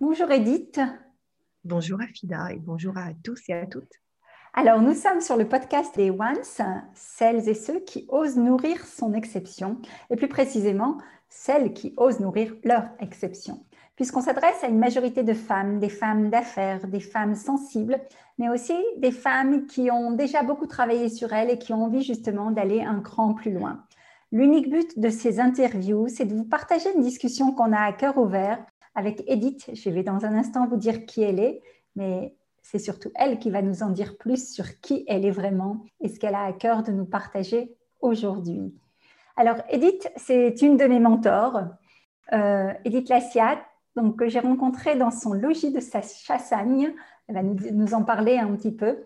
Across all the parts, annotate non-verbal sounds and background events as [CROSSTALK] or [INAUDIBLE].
Bonjour Edith. Bonjour Afida et bonjour à tous et à toutes. Alors, nous sommes sur le podcast des Once, celles et ceux qui osent nourrir son exception, et plus précisément, celles qui osent nourrir leur exception. Puisqu'on s'adresse à une majorité de femmes, des femmes d'affaires, des femmes sensibles, mais aussi des femmes qui ont déjà beaucoup travaillé sur elles et qui ont envie justement d'aller un cran plus loin. L'unique but de ces interviews, c'est de vous partager une discussion qu'on a à cœur ouvert avec Edith. Je vais dans un instant vous dire qui elle est, mais c'est surtout elle qui va nous en dire plus sur qui elle est vraiment et ce qu'elle a à cœur de nous partager aujourd'hui. Alors, Edith, c'est une de mes mentors, euh, Edith Lassiat, donc, que j'ai rencontrée dans son logis de sa chassagne. Elle va nous, en parler un petit peu.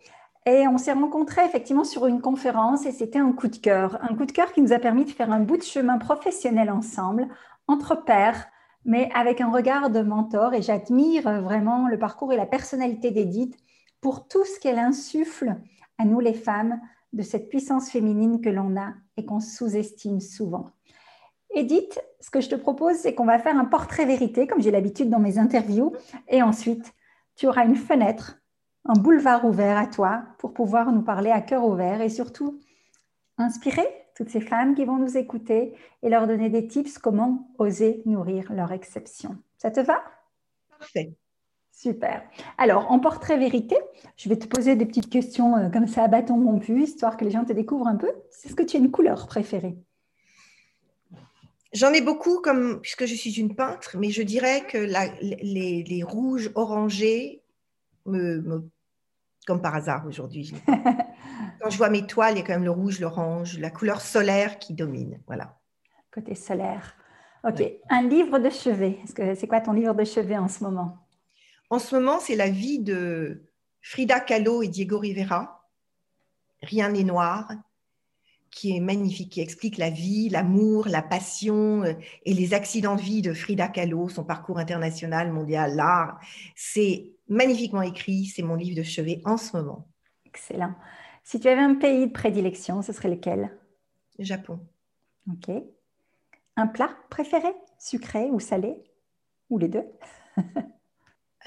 Et on s'est rencontrés effectivement sur une conférence et c'était un coup de cœur. Un coup de cœur qui nous a permis de faire un bout de chemin professionnel ensemble, entre pairs, mais avec un regard de mentor. Et j'admire vraiment le parcours et la personnalité d'Edith pour tout ce qu'elle insuffle à nous les femmes de cette puissance féminine que l'on a et qu'on sous-estime souvent. Edith, ce que je te propose, c'est qu'on va faire un portrait vérité, comme j'ai l'habitude dans mes interviews, et ensuite, tu auras une fenêtre un boulevard ouvert à toi pour pouvoir nous parler à cœur ouvert et surtout inspirer toutes ces femmes qui vont nous écouter et leur donner des tips comment oser nourrir leur exception. Ça te va? Parfait. Super. Alors, en portrait vérité, je vais te poser des petites questions euh, comme ça à bâton rompu, histoire que les gens te découvrent un peu. Est-ce que tu as une couleur préférée? J'en ai beaucoup, comme, puisque je suis une peintre, mais je dirais que les, les, rouges orangés me, me, comme par hasard aujourd'hui. [LAUGHS] quand je vois mes toiles, il y a quand même le rouge, l'orange, la couleur solaire qui domine. Voilà. Côté solaire. Ok. Un livre de chevet. C'est quoi ton livre de chevet en ce moment? En ce moment, c'est la vie de Frida Kahlo et Diego Rivera. Rien n'est noir, qui est magnifique, qui explique la vie, l'amour, la passion euh, et les accidents de vie de Frida Kahlo, son parcours international, mondial, l'art. C'est magnifiquement écrit, c'est mon livre de chevet en ce moment. Excellent. Si tu avais un pays de prédilection, ce serait lequel? Japon. Ok. Un plat préféré Sucré ou salé? Ou les deux? [LAUGHS]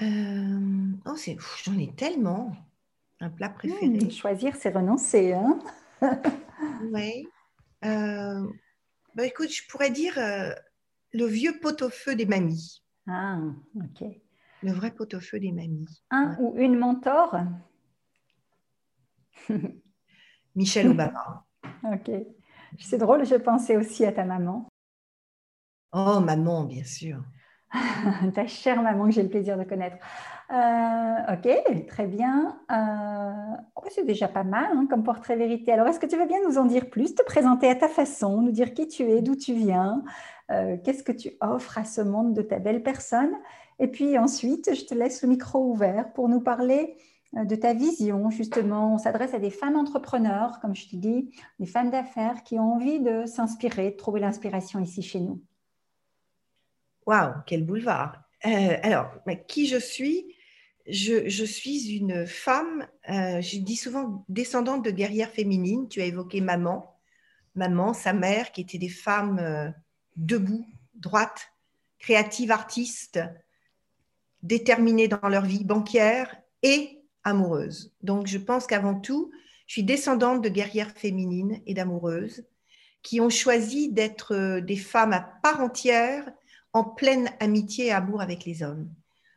Euh, oh, J'en ai tellement. Un plat préféré. Hmm, choisir, c'est renoncer. Hein [LAUGHS] oui. Euh, bah, écoute, je pourrais dire euh, le vieux pot-au-feu des mamies. Ah, ok. Le vrai pot-au-feu des mamies. Un ou une mentor? [LAUGHS] Michelle Obama. [LAUGHS] ok. C'est drôle, je pensais aussi à ta maman. Oh, maman, bien sûr. [LAUGHS] ta chère maman que j'ai le plaisir de connaître. Euh, ok, très bien. Euh, oh, c'est déjà pas mal hein, comme portrait vérité. Alors, est-ce que tu veux bien nous en dire plus, te présenter à ta façon, nous dire qui tu es, d'où tu viens, euh, qu'est-ce que tu offres à ce monde de ta belle personne? Et puis ensuite, je te laisse le micro ouvert pour nous parler de ta vision. Justement, on s'adresse à des femmes entrepreneurs, comme je te dis, des femmes d'affaires qui ont envie de s'inspirer, de trouver l'inspiration ici chez nous. Waouh, quel boulevard alors, qui je suis? Je, suis une femme, euh, je dis souvent descendante de guerrières féminines. Tu as évoqué maman, maman, sa mère, qui étaient des femmes euh, debout, droites, créatives, artistes, déterminées dans leur vie banquière et amoureuses. Donc, je pense qu'avant tout, je suis descendante de guerrières féminines et d'amoureuses qui ont choisi d'être euh, des femmes à part entière en pleine amitié et amour avec les hommes.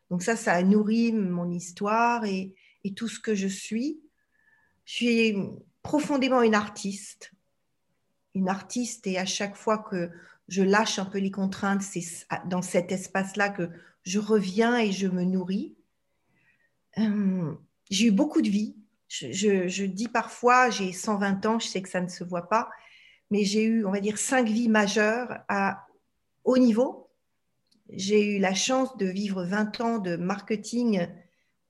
Donc ça, ça a nourri mon histoire et, tout ce que je suis. Je suis profondément une artiste. Une artiste et à chaque fois que je lâche un peu les contraintes, c'est dans cet espace-là que je reviens et je me nourris. Euh, j'ai eu beaucoup de vie. Je, dis parfois, j'ai 120 ans, je sais que ça ne se voit pas, mais j'ai eu, on va dire, cinq vies majeures à haut niveau. J'ai eu la chance de vivre 20 ans de marketing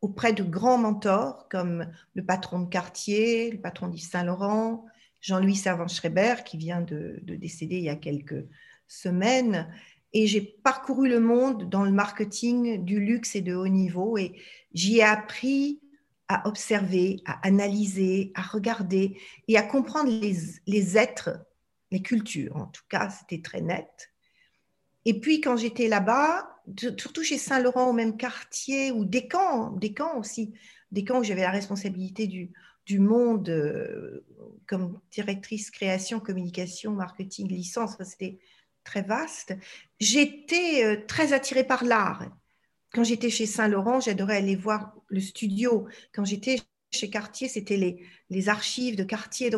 auprès de grands mentors comme le patron de Cartier, le patron d'Yves Saint-Laurent, Jean-Louis Servan-Schreiber, qui vient de, de, décéder il y a quelques semaines. Et j'ai parcouru le monde dans le marketing du luxe et de haut niveau. Et j'y ai appris à observer, à analyser, à regarder et à comprendre les, les êtres, les cultures. En tout cas, c'était très net. Et puis, quand j'étais là-bas, surtout chez Saint-Laurent, au même quartier, ou des camps, des camps aussi, des camps où j'avais la responsabilité du, du monde euh, comme directrice création, communication, marketing, licence, c'était très vaste. J'étais euh, très attirée par l'art. Quand j'étais chez Saint-Laurent, j'adorais aller voir le studio. Quand j'étais chez Cartier, c'était les, archives de Cartier.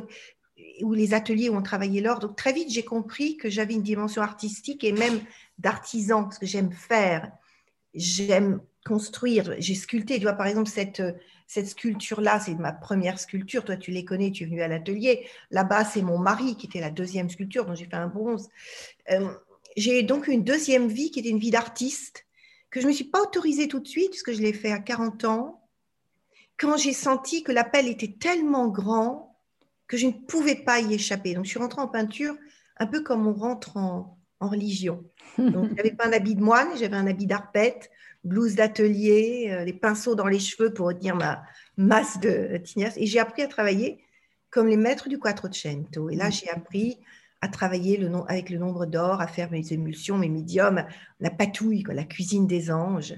Ou les ateliers où on travaillait l'or. Donc très vite, j'ai compris que j'avais une dimension artistique et même d'artisan, parce que j'aime faire, j'aime construire, j'ai sculpté. Tu vois, par exemple, cette, cette sculpture-là, c'est ma première sculpture. Toi, tu les connais, tu es venu à l'atelier. Là-bas, c'est mon mari qui était la deuxième sculpture, dont j'ai fait un bronze. Euh, j'ai donc une deuxième vie qui était une vie d'artiste, que je ne me suis pas autorisée tout de suite, puisque je l'ai fait à 40 ans, quand j'ai senti que l'appel était tellement grand que je ne pouvais pas y échapper. Donc, je suis rentrée en peinture un peu comme on rentre en, religion. Donc, [LAUGHS] je n'avais pas un habit de moine, j'avais un habit d'arpette, blouse d'atelier, euh, les pinceaux dans les cheveux pour retenir ma masse de tignasse. Et j'ai appris à travailler comme les maîtres du Quattrocento. Et là, j'ai appris à travailler le avec le nombre d'or, à faire mes émulsions, mes médiums, la patouille, la cuisine des anges.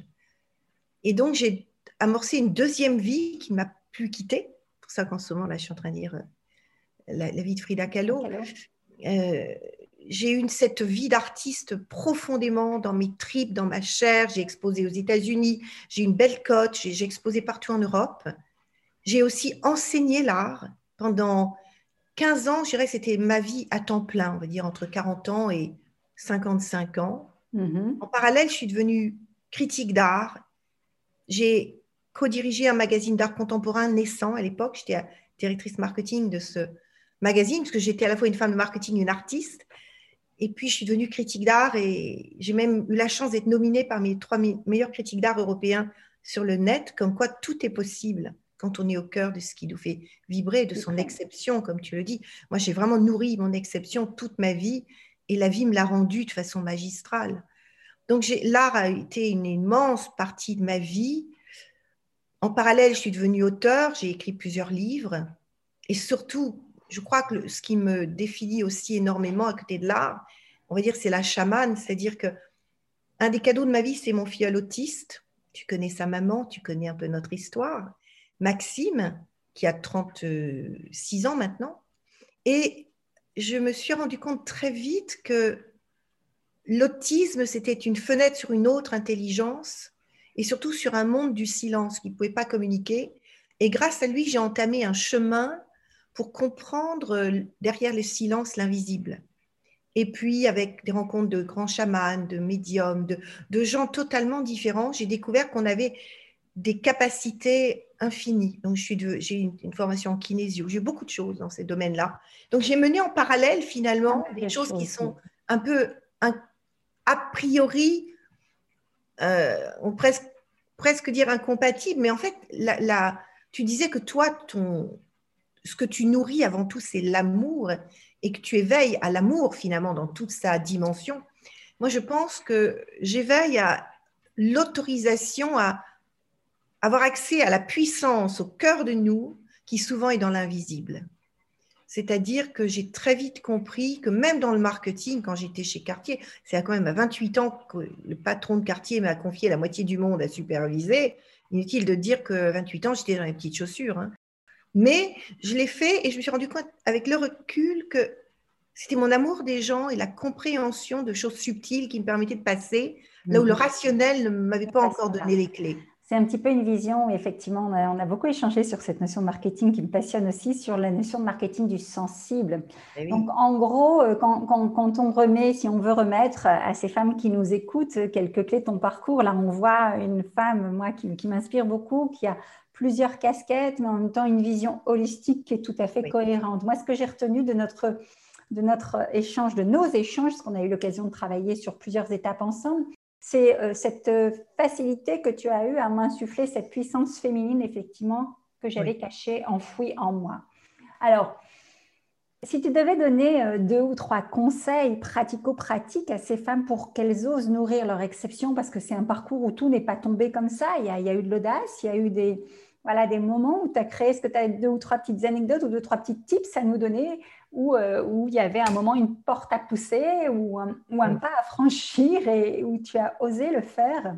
Et donc, j'ai amorcé une deuxième vie qui ne m'a plus quittée. pour ça qu'en ce moment, là, je suis en train de lire euh, la, vie de Frida Kahlo. Euh, j'ai eu cette vie d'artiste profondément dans mes tripes, dans ma chair. J'ai exposé aux États-Unis, j'ai une belle cote, j'ai exposé partout en Europe. J'ai aussi enseigné l'art pendant 15 ans. Je dirais que c'était ma vie à temps plein, on va dire entre 40 ans et 55 ans. Mm-hmm. En parallèle, je suis devenue critique d'art. J'ai co-dirigé un magazine d'art contemporain naissant à l'époque. J'étais directrice marketing de ce, magazine, parce que j'étais à la fois une femme de marketing, une artiste. Et puis, je suis devenue critique d'art et j'ai même eu la chance d'être nominée parmi les trois meilleurs critiques d'art européens sur le net, comme quoi tout est possible quand on est au cœur de ce qui nous fait vibrer, de son exception, comme tu le dis. Moi, j'ai vraiment nourri mon exception toute ma vie et la vie me l'a rendue de façon magistrale. Donc, l'art a été une immense partie de ma vie. En parallèle, je suis devenue auteur, j'ai écrit plusieurs livres et surtout, je crois que ce qui me définit aussi énormément à côté de l'art, on va dire, c'est la chamane, c'est-à-dire que un des cadeaux de ma vie, c'est mon filleul autiste. Tu connais sa maman, tu connais un peu notre histoire. Maxime, qui a 36 ans maintenant. Et je me suis rendu compte très vite que l'autisme, c'était une fenêtre sur une autre intelligence et surtout sur un monde du silence qui ne pouvait pas communiquer. Et grâce à lui, j'ai entamé un chemin pour comprendre euh, derrière le silence l'invisible. Et puis, avec des rencontres de grands chamans, de médiums, de, gens totalement différents, j'ai découvert qu'on avait des capacités infinies. Donc, j'ai une, une, formation en kinésio, j'ai beaucoup de choses dans ces domaines-là. Donc, j'ai mené en parallèle, finalement, des choses qui sont un peu a priori, euh, on presque, presque dire incompatibles, mais en fait, la, tu disais que toi, ton, ce que tu nourris avant tout, c'est l'amour et que tu éveilles à l'amour finalement dans toute sa dimension. Moi, je pense que j'éveille à l'autorisation à avoir accès à la puissance au cœur de nous qui souvent est dans l'invisible. C'est-à-dire que j'ai très vite compris que même dans le marketing, quand j'étais chez Cartier, c'est quand même à 28 ans que le patron de Cartier m'a confié la moitié du monde à superviser. Inutile de dire que 28 ans, j'étais dans les petites chaussures. Hein. Mais je l'ai fait et je me suis rendu compte avec le recul que c'était mon amour des gens et la compréhension de choses subtiles qui me permettaient de passer là où le rationnel ne m'avait pas encore donné les clés. C'est un petit peu une vision, effectivement, on a, beaucoup échangé sur cette notion de marketing qui me passionne aussi, sur la notion de marketing du sensible. Eh Donc, en gros, euh, quand, on remet, si on veut remettre à ces femmes qui nous écoutent quelques clés de ton parcours, là, on voit une femme, moi, qui, m'inspire beaucoup, qui a plusieurs casquettes, mais en même temps une vision holistique qui est tout à fait cohérente. Moi, ce que j'ai retenu de notre de notre échange, de nos échanges, parce qu'on a eu l'occasion de travailler sur plusieurs étapes ensemble, c'est euh, cette euh, facilité que tu as eue à m'insuffler cette puissance féminine, effectivement, que j'avais cachée, enfouie en moi. Alors, si tu devais donner euh, deux ou trois conseils pratico-pratiques à ces femmes pour qu'elles osent nourrir leur exception, parce que c'est un parcours où tout n'est pas tombé comme ça, il y a, il y a eu de l'audace, il y a eu des, voilà, des moments où tu as créé, est-ce que tu as deux ou trois petites anecdotes ou deux ou trois petits tips à nous donner euh, où, il y avait un moment, une porte à pousser ou un, pas à franchir et où tu as osé le faire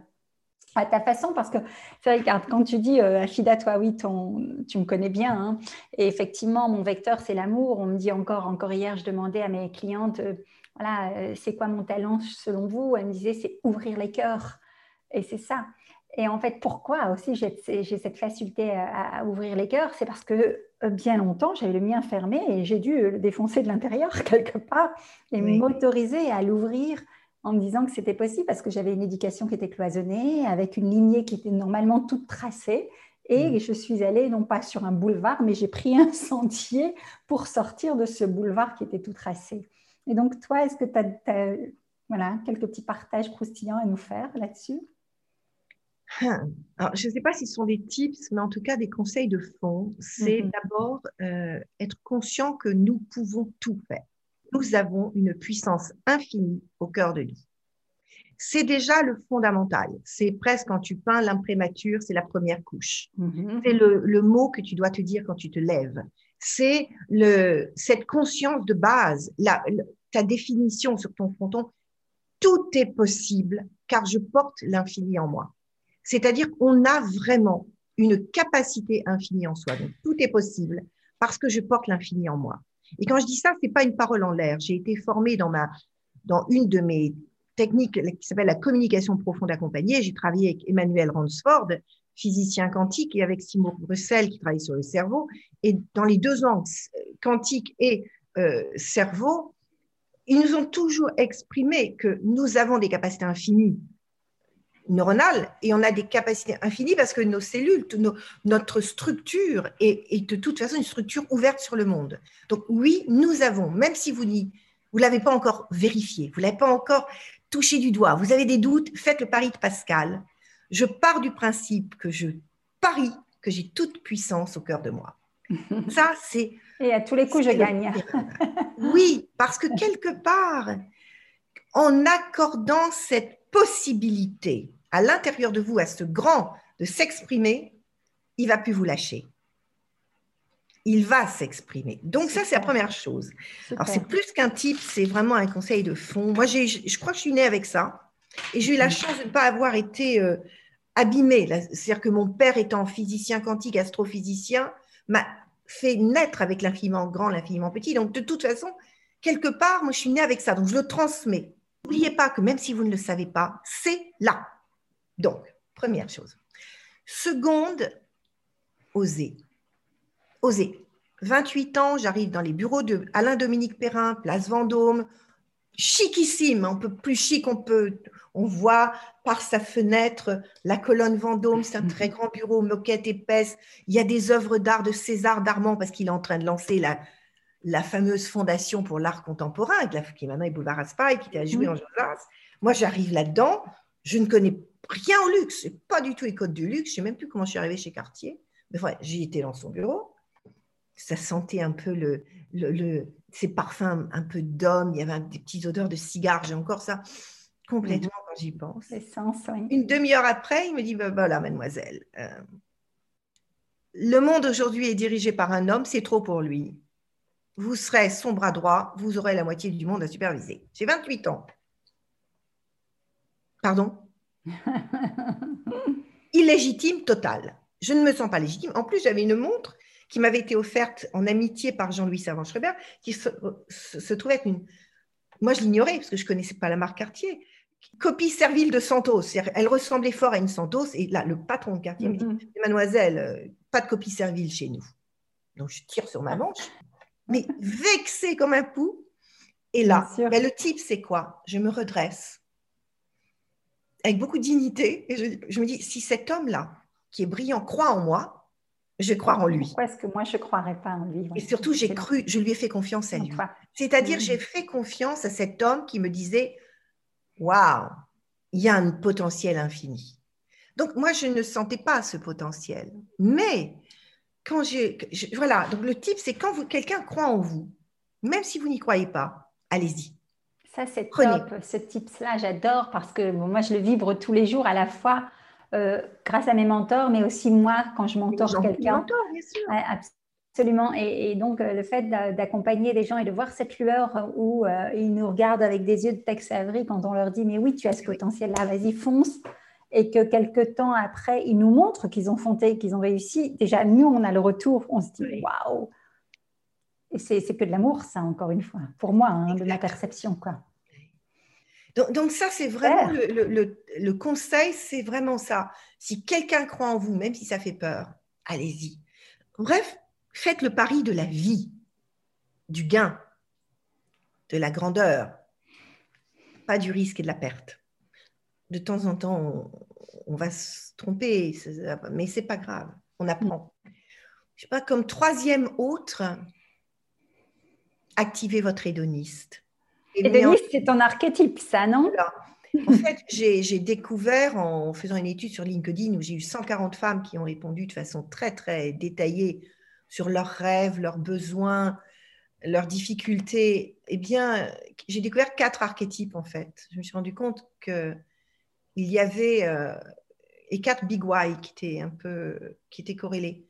à ta façon? Parce que c'est vrai quand tu dis euh, Achida toi oui tu me connais bien hein, et effectivement mon vecteur c'est l'amour. On me dit encore encore hier je demandais à mes clientes euh, voilà euh, c'est quoi mon talent selon vous? Elle me disait c'est ouvrir les cœurs. Et c'est ça et en fait, pourquoi aussi j'ai cette facilité à, ouvrir les cœurs? C'est parce que euh, bien longtemps, j'avais le mien fermé et j'ai dû le défoncer de l'intérieur [LAUGHS] quelque part et m'autoriser à l'ouvrir en me disant que c'était possible parce que j'avais une éducation qui était cloisonnée, avec une lignée qui était normalement toute tracée. Et mm. je suis allée non pas sur un boulevard, mais j'ai pris [LAUGHS] un sentier pour sortir de ce boulevard qui était tout tracé. Et donc, toi, est-ce que tu as, voilà, quelques petits partages croustillants à nous faire là-dessus? [CLEARS THROAT] Alors, je ne sais pas si ce sont des tips, mais en tout cas des conseils de fond. C'est mhm. d'abord euh, être conscient que nous pouvons tout faire. Nous avons une puissance infinie au cœur de nous. C'est déjà le fondamental. C'est presque quand tu peins l'imprémature, c'est la première couche. Mhm. C'est le, mot que tu dois te dire quand tu te lèves. C'est cette conscience de base, ta définition sur ton fronton. Tout est possible car je porte l'infini en moi. C'est-à-dire qu'on a vraiment une capacité infinie en soi. Donc, tout est possible parce que je porte l'infini en moi. Et quand je dis ça, c'est pas une parole en l'air. J'ai été formée dans ma, dans une de mes techniques qui s'appelle la communication profonde accompagnée. J'ai travaillé avec Emmanuel Ransford, physicien quantique, et avec Simon Bruxelles qui travaille sur le cerveau. Et dans les deux angles, quantique et euh, cerveau, ils nous ont toujours exprimé que nous avons des capacités infinies neuronale et on a des capacités infinies parce que nos cellules, notre structure est, de toute façon une structure ouverte sur le monde. Donc oui, nous avons, même si vous ne vous l'avez pas encore vérifié, vous l'avez pas encore touché du doigt, vous avez des doutes, faites le pari de Pascal. Je pars du principe que je parie que j'ai toute puissance au cœur de moi. [LAUGHS] Ça, c'est... Et à tous les coups, je gagne. oui, parce que quelque part, en accordant cette possibilité à l'intérieur de vous, à ce grand de s'exprimer, il va plus vous lâcher. Il va s'exprimer. Donc ça, c'est la première chose. Alors c'est plus qu'un type, c'est vraiment un conseil de fond. Moi, je crois que je suis née avec ça. Et j'ai eu la chance de ne pas avoir été euh, abîmée. C'est-à-dire que mon père étant physicien quantique, astrophysicien, m'a fait naître avec l'infiniment grand, l'infiniment petit. Donc de toute façon, quelque part, moi, je suis née avec ça. Donc je le transmets. N'oubliez pas que même si vous ne le savez pas, c'est là. Donc, première chose. Seconde, oser. Oser. 28 ans, j'arrive dans les bureaux de Alain Dominique Perrin, place Vendôme, chicissime, on peut plus chic, on peut, on voit par sa fenêtre la colonne Vendôme, c'est un [LAUGHS] très grand bureau, moquette épaisse. Il y a des œuvres d'art de César Darmand parce qu'il est en train de lancer la, la fameuse fondation pour l'art contemporain, qui maintenant est boulevard Raspail, qui était à jouer en Josas. Moi, j'arrive là-dedans, je ne connais rien au luxe, c'est pas du tout les codes du luxe. Je ne sais même plus comment je suis arrivée chez Cartier. Mais voilà, j'y étais dans son bureau. Ça sentait un peu le, le, ces parfums un peu d'homme. Il y avait des petites odeurs de cigares. J'ai encore ça complètement quand j'y pense. Une demi-heure après, il me dit bah, voilà, mademoiselle, euh, le monde aujourd'hui est dirigé par un homme, c'est trop pour lui. Vous serez son bras droit, vous aurez la moitié du monde à superviser. J'ai 28 ans. Pardon? [LAUGHS] Illégitime total. Je ne me sens pas légitime. En plus, j'avais une montre qui m'avait été offerte en amitié par Jean-Louis Servan-Schreiber, qui se, trouvait être une. Moi, je l'ignorais parce que je ne connaissais pas la marque Cartier. copie servile de Santos. Elle ressemblait fort à une Santos. Et là, le patron de quartier me dit mm-hmm. Mademoiselle, euh, pas de copie servile chez nous. Donc, je tire sur ma manche, mais vexée comme un pou. Et là, ben, le type, c'est quoi? Je me redresse avec beaucoup de dignité et je, me dis si cet homme-là, qui est brillant, croit en moi, je vais croire en lui. Pourquoi est-ce que moi, je ne croirais pas en lui? Et surtout, j'ai cru, je lui ai fait confiance à lui. C'est-à-dire, j'ai fait confiance à cet homme qui me disait Waouh, il y a un potentiel infini. Donc, moi, je ne sentais pas ce potentiel. Mais quand j'ai. Voilà, donc le type, c'est quand quelqu'un croit en vous, même si vous n'y croyez pas, allez-y. Ça, c'est top, ce type-là, j'adore parce que moi, je le vibre tous les jours à la fois euh, grâce à mes mentors, mais aussi moi, quand je mentor quelqu'un. absolument. Et, donc, euh, le fait d'accompagner des gens et de voir cette lueur où euh, ils nous regardent avec des yeux de Avery quand on leur dit Mais oui, tu as ce potentiel-là, vas-y, fonce. Et que quelques temps après, ils nous montrent qu'ils ont fonté, qu'ils ont réussi, déjà, nous, on a le retour, on se dit waouh Et c'est que de l'amour, ça, encore une fois, pour moi, hein, de ma perception. quoi. Donc, ça, c'est vraiment le, conseil, c'est vraiment ça. Si quelqu'un croit en vous, même si ça fait peur, allez-y. Bref, faites le pari de la vie, du gain, de la grandeur, pas du risque et de la perte de temps en temps, on, va se tromper, mais c'est pas grave, on apprend. Je sais pas, comme troisième autre, activez votre hédoniste. Hédoniste, c'est ton archétype, ça, non En fait, j'ai découvert en faisant une étude sur LinkedIn où j'ai eu 140 femmes qui ont répondu de façon très, très détaillée sur leurs rêves, leurs besoins, leurs difficultés. Eh bien, j'ai découvert quatre archétypes, en fait. Je me suis rendu compte que il y avait euh, et quatre big why qui étaient un peu qui étaient corrélés.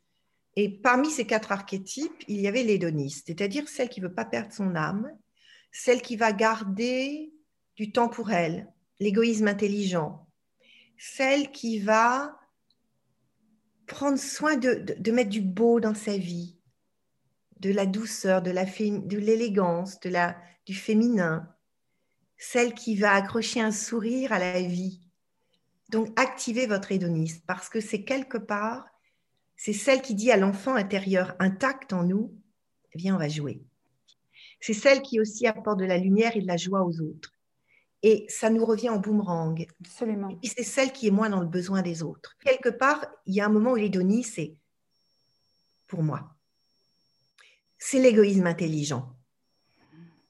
Et parmi ces quatre archétypes, il y avait l'hédoniste, c'est-à-dire celle qui veut pas perdre son âme, celle qui va garder du temps pour elle, l'égoïsme intelligent, celle qui va prendre soin de, mettre du beau dans sa vie, de la douceur, de l'élégance, de, la, du féminin, celle qui va accrocher un sourire à la vie, donc, activez votre hédoniste parce que c'est quelque part, c'est celle qui dit à l'enfant intérieur intact en nous, viens, on va jouer. C'est celle qui aussi apporte de la lumière et de la joie aux autres. Et ça nous revient en boomerang. Absolument. Et c'est celle qui est moins dans le besoin des autres. Quelque part, il y a un moment où l'hédonisme, c'est pour moi. C'est l'égoïsme intelligent.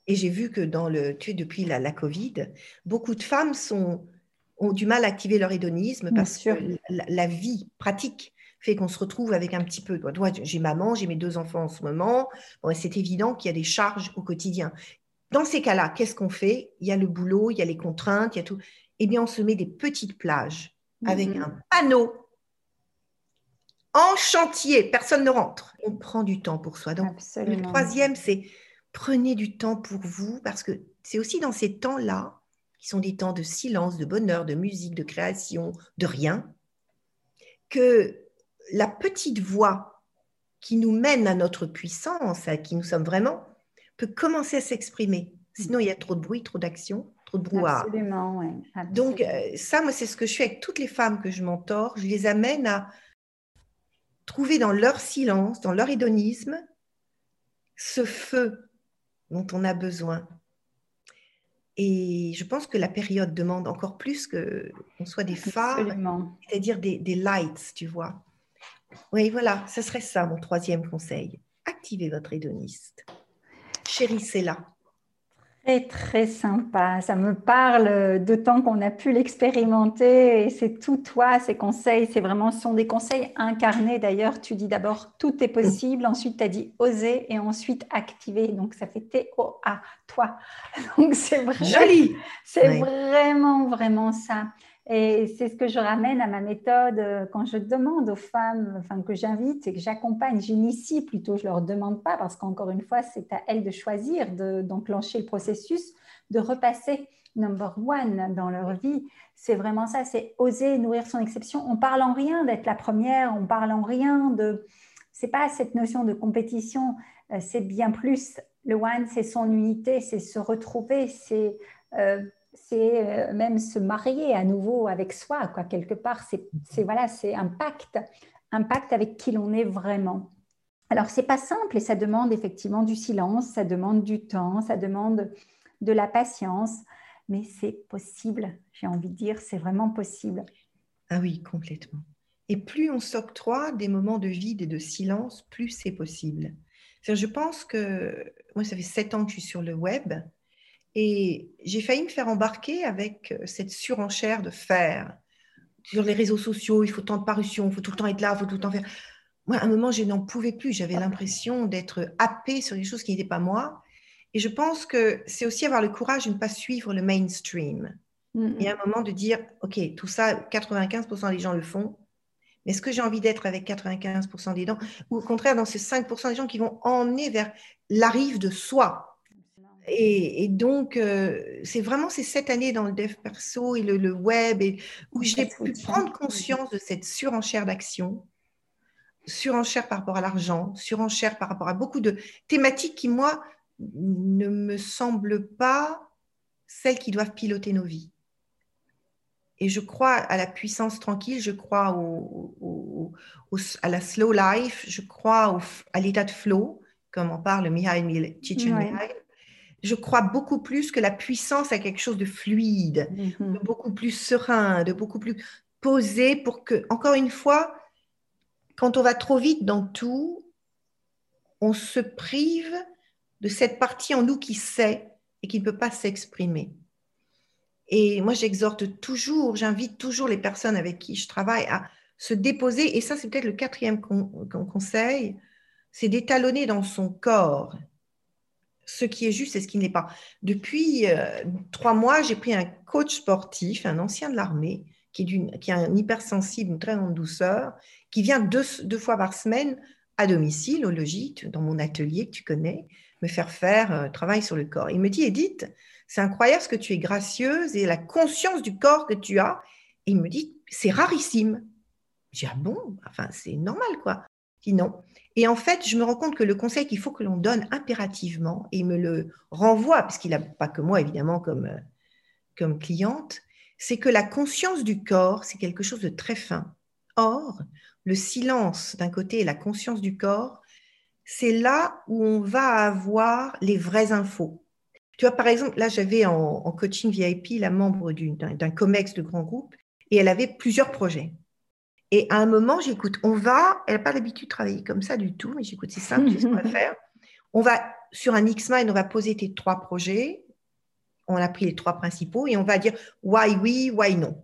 Et j'ai vu que dans le, tu depuis la, la Covid, beaucoup de femmes sont, ont du mal à activer leur hédonisme parce que la, vie pratique fait qu'on se retrouve avec un petit peu. J'ai maman, j'ai mes deux enfants en ce moment. c'est évident qu'il y a des charges au quotidien. Dans ces cas-là, qu'est-ce qu'on fait? Il y a le boulot, il y a les contraintes, il y a tout. Eh bien, on se met des petites plages avec mhm. un panneau en chantier. Personne ne rentre. On prend du temps pour soi. Donc, le troisième, c'est prenez du temps pour vous parce que c'est aussi dans ces temps-là qui sont des temps de silence, de bonheur, de musique, de création, de rien, que la petite voix qui nous mène à notre puissance, à qui nous sommes vraiment, peut commencer à s'exprimer. Sinon, il y a trop de bruit, trop d'action, trop de brouhaha. Absolument, oui. Donc, euh, ça, moi, c'est ce que je fais avec toutes les femmes que je mentor. Je les amène à trouver dans leur silence, dans leur hédonisme, ce feu dont on a besoin. Et je pense que la période demande encore plus qu'on soit des phares, c'est-à-dire des, des, lights, tu vois. Oui, voilà, ce serait ça mon troisième conseil. Activez votre hédoniste. Chérissez-la. Très, très sympa. Ça me parle d'autant qu'on a pu l'expérimenter et c'est tout toi, ces conseils. C'est vraiment, ce sont des conseils incarnés. D'ailleurs, tu dis d'abord tout est possible, ensuite tu as dit oser et ensuite activer. Donc ça fait T-O-A, toi. [LAUGHS] Donc c'est Joli. C'est vraiment, vraiment ça. Et c'est ce que je ramène à ma méthode euh, quand je demande aux femmes, enfin que j'invite et que j'accompagne, j'initie plutôt, je ne leur demande pas parce qu'encore une fois, c'est à elles de choisir, d'enclencher le processus, de repasser number one dans leur vie. C'est vraiment ça, c'est oser nourrir son exception. On parle en rien d'être la première, on parle en rien de... C'est pas cette notion de compétition, euh, c'est bien plus. Le one, c'est son unité, c'est se retrouver, c'est... Euh, c'est même se marier à nouveau avec soi, quoi. Quelque part, c'est voilà, c'est un pacte, un pacte avec qui l'on est vraiment. Alors, c'est pas simple et ça demande effectivement du silence, ça demande du temps, ça demande de la patience, mais c'est possible. J'ai envie de dire, c'est vraiment possible. Ah oui, complètement. Et plus on s'octroie des moments de vide et de silence, plus c'est possible. Je pense que moi, ça fait sept ans que je suis sur le web et j'ai failli me faire embarquer avec cette surenchère de faire. Sur les réseaux sociaux, il faut tant de parutions, il faut tout le temps être là, il faut tout le temps faire moi, à un moment, je n'en pouvais plus. J'avais l'impression d'être happée sur des choses qui n'étaient pas moi. Et je pense que c'est aussi avoir le courage de ne pas suivre le mainstream. Et à un moment de dire, OK, tout ça, 95% des gens le font. Mais est-ce que j'ai envie d'être avec 95% des gens? Ou au contraire, dans ces 5% des gens qui vont emmener vers la rive de soi? Et, donc, euh, c'est vraiment ces sept années dans le dev perso et le, le web et, où j'ai pu prendre conscience de cette surenchère d'action surenchère par rapport à l'argent, surenchère par rapport à beaucoup de thématiques qui, moi, ne me semblent pas celles qui doivent piloter nos vies. Et je crois à la puissance tranquille, je crois au, à la slow life, je crois à l'état de flow, comme en parle Mihail Csikszentmihalyi. Je crois beaucoup plus que la puissance à quelque chose de fluide, mm-hmm. de beaucoup plus serein, de beaucoup plus posé pour que, encore une fois, quand on va trop vite dans tout, on se prive de cette partie en nous qui sait et qui ne peut pas s'exprimer. Et moi, j'exhorte toujours, j'invite toujours les personnes avec qui je travaille à se déposer, et ça, c'est peut-être le quatrième conseil, c'est d'étalonner dans son corps ce qui est juste et ce qui n'est pas. Depuis euh, trois mois, j'ai pris un coach sportif, un ancien de l'armée, qui, qui est un hypersensible, une très grande douceur, qui vient deux, fois par semaine à domicile, au logis, dans mon atelier que tu connais, me faire faire euh, travail sur le corps. Il me dit, Edith, c'est incroyable ce que tu es gracieuse et la conscience du corps que tu as. Et il me dit, c'est rarissime. Je dis, ah bon, enfin, c'est normal, quoi. Et en fait, je me rends compte que le conseil qu'il faut que l'on donne impérativement, et il me le renvoie, puisqu'il n'a pas que moi, évidemment, comme, euh, comme cliente, c'est que la conscience du corps, c'est quelque chose de très fin. Or, le silence d'un côté et la conscience du corps, c'est là où on va avoir les vraies infos. Tu vois, par exemple, là, j'avais en, coaching VIP la membre d'un COMEX de grand groupe et elle avait plusieurs projets. Et à un moment, j'écoute, on va, elle n'a pas l'habitude de travailler comme ça du tout, mais j'écoute, c'est simple, tu ce qu'on va [LAUGHS] faire? On va, sur un X-Mind, on va poser tes trois projets. On a pris les trois principaux et on va dire why oui, why non.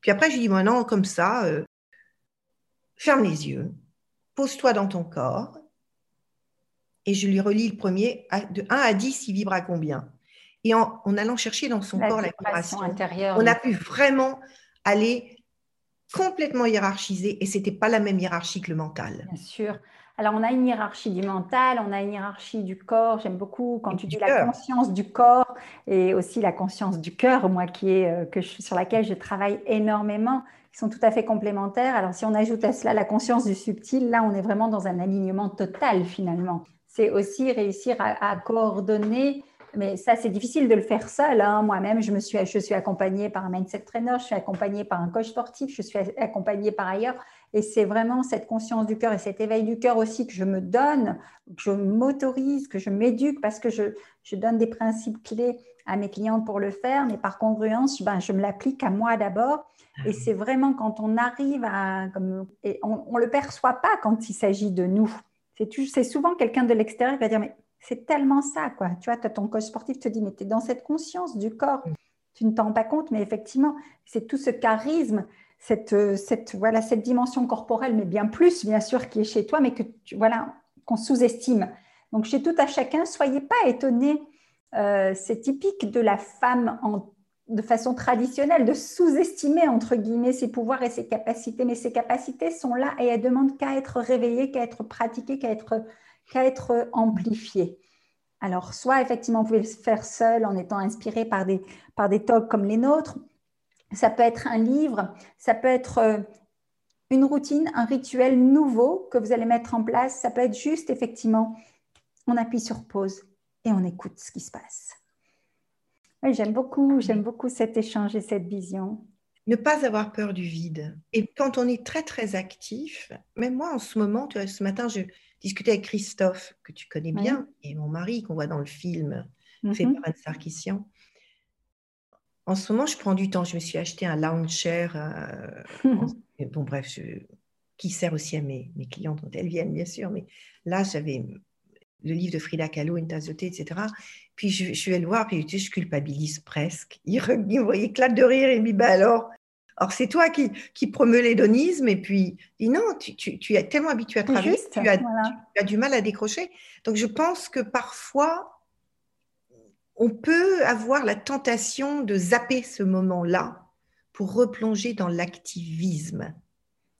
Puis après, je lui dis, maintenant, comme ça, euh, ferme les yeux, pose-toi dans ton corps, et je lui relis le premier, de 1 à 10, il vibre à combien? Et en, allant chercher dans son corps la vibration intérieure, on a pu vraiment aller complètement hiérarchiser, et ce n'était pas la même hiérarchie que le mental. Bien sûr. Alors, on a une hiérarchie du mental, on a une hiérarchie du corps. J'aime beaucoup quand tu dis la conscience du corps et aussi la conscience du cœur, moi, qui est, euh, que sur laquelle je travaille énormément sont tout à fait complémentaires. Alors, si on ajoute à cela la conscience du subtil, là, on est vraiment dans un alignement total finalement. C'est aussi réussir à, coordonner, mais ça, c'est difficile de le faire seul. Hein. Moi-même, je, me suis, je suis accompagnée par un mindset trainer, je suis accompagnée par un coach sportif, je suis accompagnée par ailleurs. Et c'est vraiment cette conscience du cœur et cet éveil du cœur aussi que je me donne, que je m'autorise, que je m'éduque parce que je, je donne des principes clés à mes clientes pour le faire, mais par congruence, ben, je me l'applique à moi d'abord. Et c'est vraiment quand on arrive à... Comme, et on ne le perçoit pas quand il s'agit de nous. C'est souvent quelqu'un de l'extérieur qui va dire, mais c'est tellement ça, quoi. Tu vois, as ton coach sportif te dit, mais tu es dans cette conscience du corps. Tu ne t'en rends pas compte, mais effectivement, c'est tout ce charisme, cette, cette, voilà, cette dimension corporelle, mais bien plus, bien sûr, qui est chez toi, mais que tu, voilà, qu'on sous-estime. Donc, chez tout à chacun, soyez pas étonnés euh, c'est typique de la femme de façon traditionnelle de sous-estimer entre guillemets ses pouvoirs et ses capacités, mais ses capacités sont là et elles demandent qu'à être réveillées, qu'à être pratiquées, qu'à être, qu'à être amplifiées. Alors, soit effectivement, vous pouvez le faire seul en étant inspiré par des, par des talks comme les nôtres. Ça peut être un livre, ça peut être euh, une routine, un rituel nouveau que vous allez mettre en place. Ça peut être juste, effectivement, on appuie sur pause et on écoute ce qui se passe. J'aime beaucoup, j'aime beaucoup cet échange et cette vision. Ne pas avoir peur du vide. Et quand on est très, très actif, même moi en ce moment, ce matin, je discutais avec Christophe, que tu connais bien, et mon mari, qu'on voit dans le film, fait mhm. par Anne Sarkissian. En ce moment, je prends du temps. Je me suis acheté un lounge chair. Euh, [LAUGHS] bon, bref, qui sert aussi à mes, mes clientes quand elles viennent, bien sûr. Mais là, j'avais le livre de Frida Kahlo, Une tasse de thé, etc. Puis je, suis allée le voir, puis je culpabilise presque. Il, il, éclate de rire et me dit bah alors, alors c'est toi qui, qui promeut l'hédonisme et puis non, tu, tu, tu, es tellement habitué à travailler, tu, as, tu as du mal à décrocher. Donc je pense que parfois on peut avoir la tentation de zapper ce moment-là pour replonger dans l'activisme,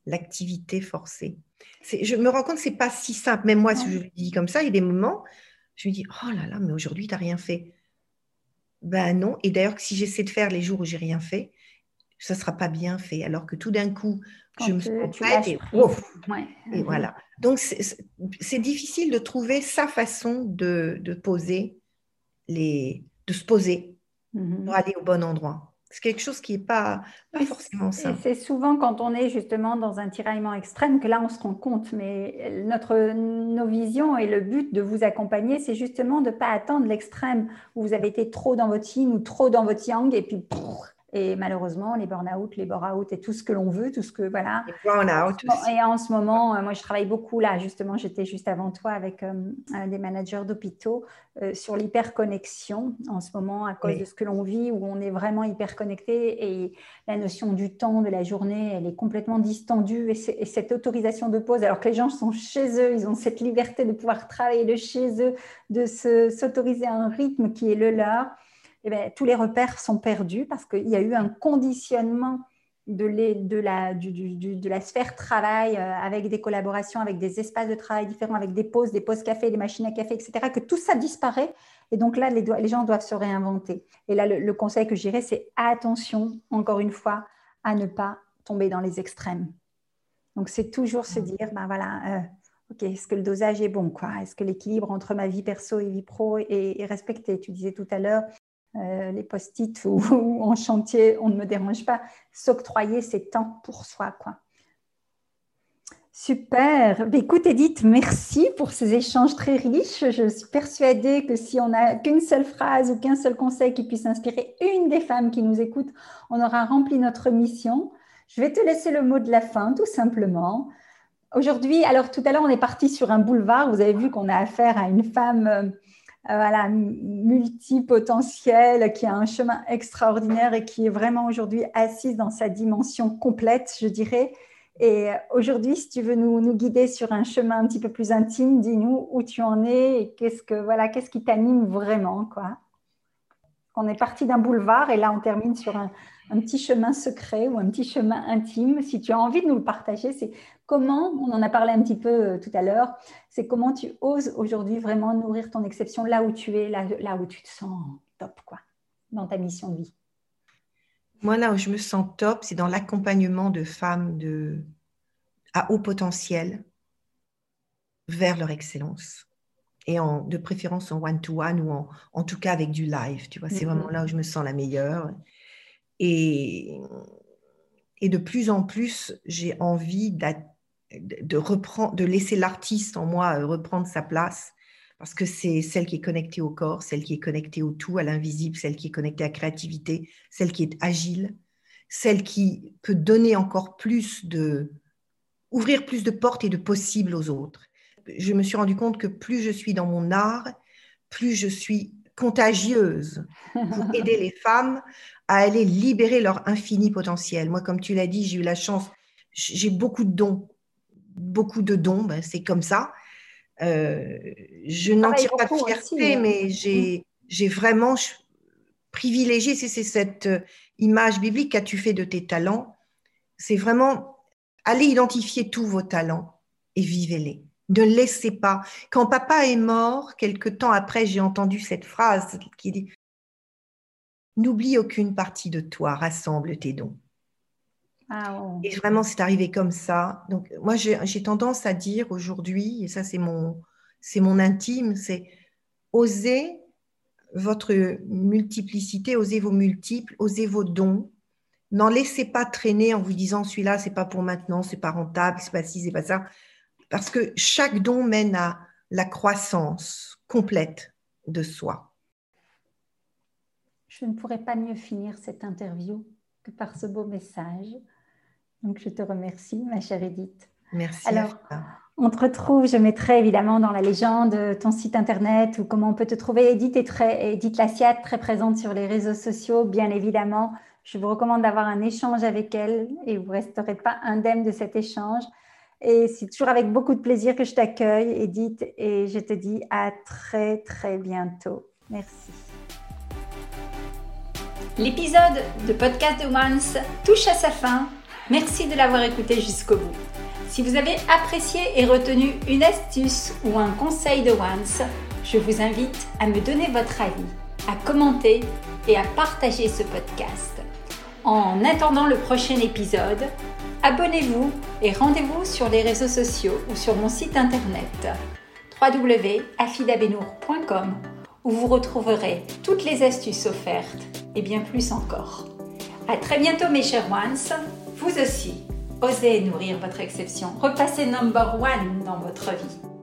l'activité forcée. Je me rends compte que ce n'est pas si simple. Même moi, si je le dis comme ça, il y a des moments, je me dis, oh là là, mais aujourd'hui, tu n'as rien fait. Ben non. Et d'ailleurs, si j'essaie de faire les jours où j'ai rien fait, ça ne sera pas bien fait. Alors que tout d'un coup, je me sens prête et, et voilà. Donc, c'est difficile de trouver sa façon de, de poser les, de se poser mhm. pour aller au bon endroit. C'est quelque chose qui n'est pas, pas forcément simple. C'est souvent quand on est justement dans un tiraillement extrême que là on se rend compte. Mais notre, nos visions et le but de vous accompagner, c'est justement de ne pas attendre l'extrême où vous avez été trop dans votre yin ou trop dans votre yang et puis et malheureusement, les burn-out, les bore-out et tout ce que l'on veut, tout ce que voilà. Les burn-out. Et en ce moment, euh, moi, je travaille beaucoup là. Justement, j'étais juste avant toi avec euh, des managers d'hôpitaux euh, sur l'hyperconnexion en ce moment à cause de ce que l'on vit, où on est vraiment hyper connecté et la notion du temps, de la journée, elle est complètement distendue. Et, et cette autorisation de pause, alors que les gens sont chez eux, ils ont cette liberté de pouvoir travailler de chez eux, de s'autoriser un rythme qui est le leur eh ben, tous les repères sont perdus parce qu'il y a eu un conditionnement de, la, de la sphère travail euh, avec des collaborations, avec des espaces de travail différents, avec des pauses, des pauses café, des machines à café, etc., que tout ça disparaît. Et donc là, les, les gens doivent se réinventer. Et là, le, conseil que j'irais, c'est attention, encore une fois, à ne pas tomber dans les extrêmes. Donc, c'est toujours se dire, ben voilà, euh, ok, est-ce que le dosage est bon quoi? Est-ce que l'équilibre entre ma vie perso et vie pro est respecté? Tu disais tout à l'heure, euh, les post-it [LAUGHS] ou, en chantier, on ne me dérange pas. S'octroyer ces temps pour soi, quoi. Super. Bah, écoute, Edith, merci pour ces échanges très riches. Je suis persuadée que si on n'a qu'une seule phrase ou qu'un seul conseil qui puisse inspirer une des femmes qui nous écoutent, on aura rempli notre mission. Je vais te laisser le mot de la fin, tout simplement. Aujourd'hui, alors tout à l'heure, on est parti sur un boulevard. Vous avez vu qu'on a affaire à une femme euh, voilà, multipotentielle, qui a un chemin extraordinaire et qui est vraiment aujourd'hui assise dans sa dimension complète, je dirais. Et aujourd'hui, si tu veux nous, nous, guider sur un chemin un petit peu plus intime, dis-nous où tu en es et qu'est-ce que voilà, qu'est-ce qui t'anime vraiment, quoi. On est parti d'un boulevard et là, on termine sur un, un petit chemin secret ou un petit chemin intime, si tu as envie de nous le partager, c'est comment, on en a parlé un petit peu euh, tout à l'heure, c'est comment tu oses aujourd'hui vraiment nourrir ton exception là où tu es, là, là où tu te sens top, quoi, dans ta mission de vie? Moi, là où je me sens top, c'est dans l'accompagnement de femmes de, à haut potentiel vers leur excellence. Et en, de préférence en one-to-one ou en, en, tout cas avec du live. Tu vois, c'est mm-hmm. vraiment là où je me sens la meilleure. Et, et de plus en plus, j'ai envie de, reprendre, de laisser l'artiste en moi euh, reprendre sa place parce que c'est celle qui est connectée au corps, celle qui est connectée au tout, à l'invisible, celle qui est connectée à la créativité, celle qui est agile, celle qui peut donner encore plus de, ouvrir plus de portes et de possibles aux autres. Je me suis rendu compte que plus je suis dans mon art, plus je suis contagieuse pour [LAUGHS] aider les femmes à aller libérer leur infini potentiel. Moi, comme tu l'as dit, j'ai eu la chance, j'ai beaucoup de dons, beaucoup de dons, ben, c'est comme ça. Euh, je n'en tire pas de fierté, hein. mais mm. j'ai vraiment privilégié, c'est cette euh, image biblique qu'as-tu fait de tes talents. C'est vraiment aller identifier tous vos talents et vivez-les. Ne laissez pas. Quand papa est mort, quelque temps après, j'ai entendu cette phrase qui dit N'oublie aucune partie de toi, rassemble tes dons. Ah, et vraiment, c'est arrivé comme ça. Donc, moi, j'ai tendance à dire aujourd'hui, et ça, c'est mon, c'est mon intime, c'est oser votre multiplicité, osez vos multiples, osez vos dons. N'en laissez pas traîner en vous disant celui-là, c'est pas pour maintenant, c'est pas rentable, c'est pas ci, c'est pas ça. Parce que chaque don mène à la croissance complète de soi. Je ne pourrais pas mieux finir cette interview que par ce beau message. Donc, je te remercie, ma chère Edith. Merci. Alors, on te retrouve, je mettrai évidemment dans la légende ton site internet ou comment on peut te trouver. Edith est très, Edith Lassiat, très présente sur les réseaux sociaux, bien évidemment. Je vous recommande d'avoir un échange avec elle et vous ne resterez pas indemne de cet échange. Et c'est toujours avec beaucoup de plaisir que je t'accueille, Edith, et je te dis à très très bientôt. Merci. L'épisode de Podcast de Once touche à sa fin. Merci de l'avoir écouté jusqu'au bout. Si vous avez apprécié et retenu une astuce ou un conseil de Once, je vous invite à me donner votre avis, à commenter et à partager ce podcast. En attendant le prochain épisode, abonnez-vous et rendez-vous sur les réseaux sociaux ou sur mon site internet www.afidabenour.com où vous retrouverez toutes les astuces offertes et bien plus encore. À très bientôt mes chers ones, vous aussi, osez nourrir votre exception, repassez number one dans votre vie.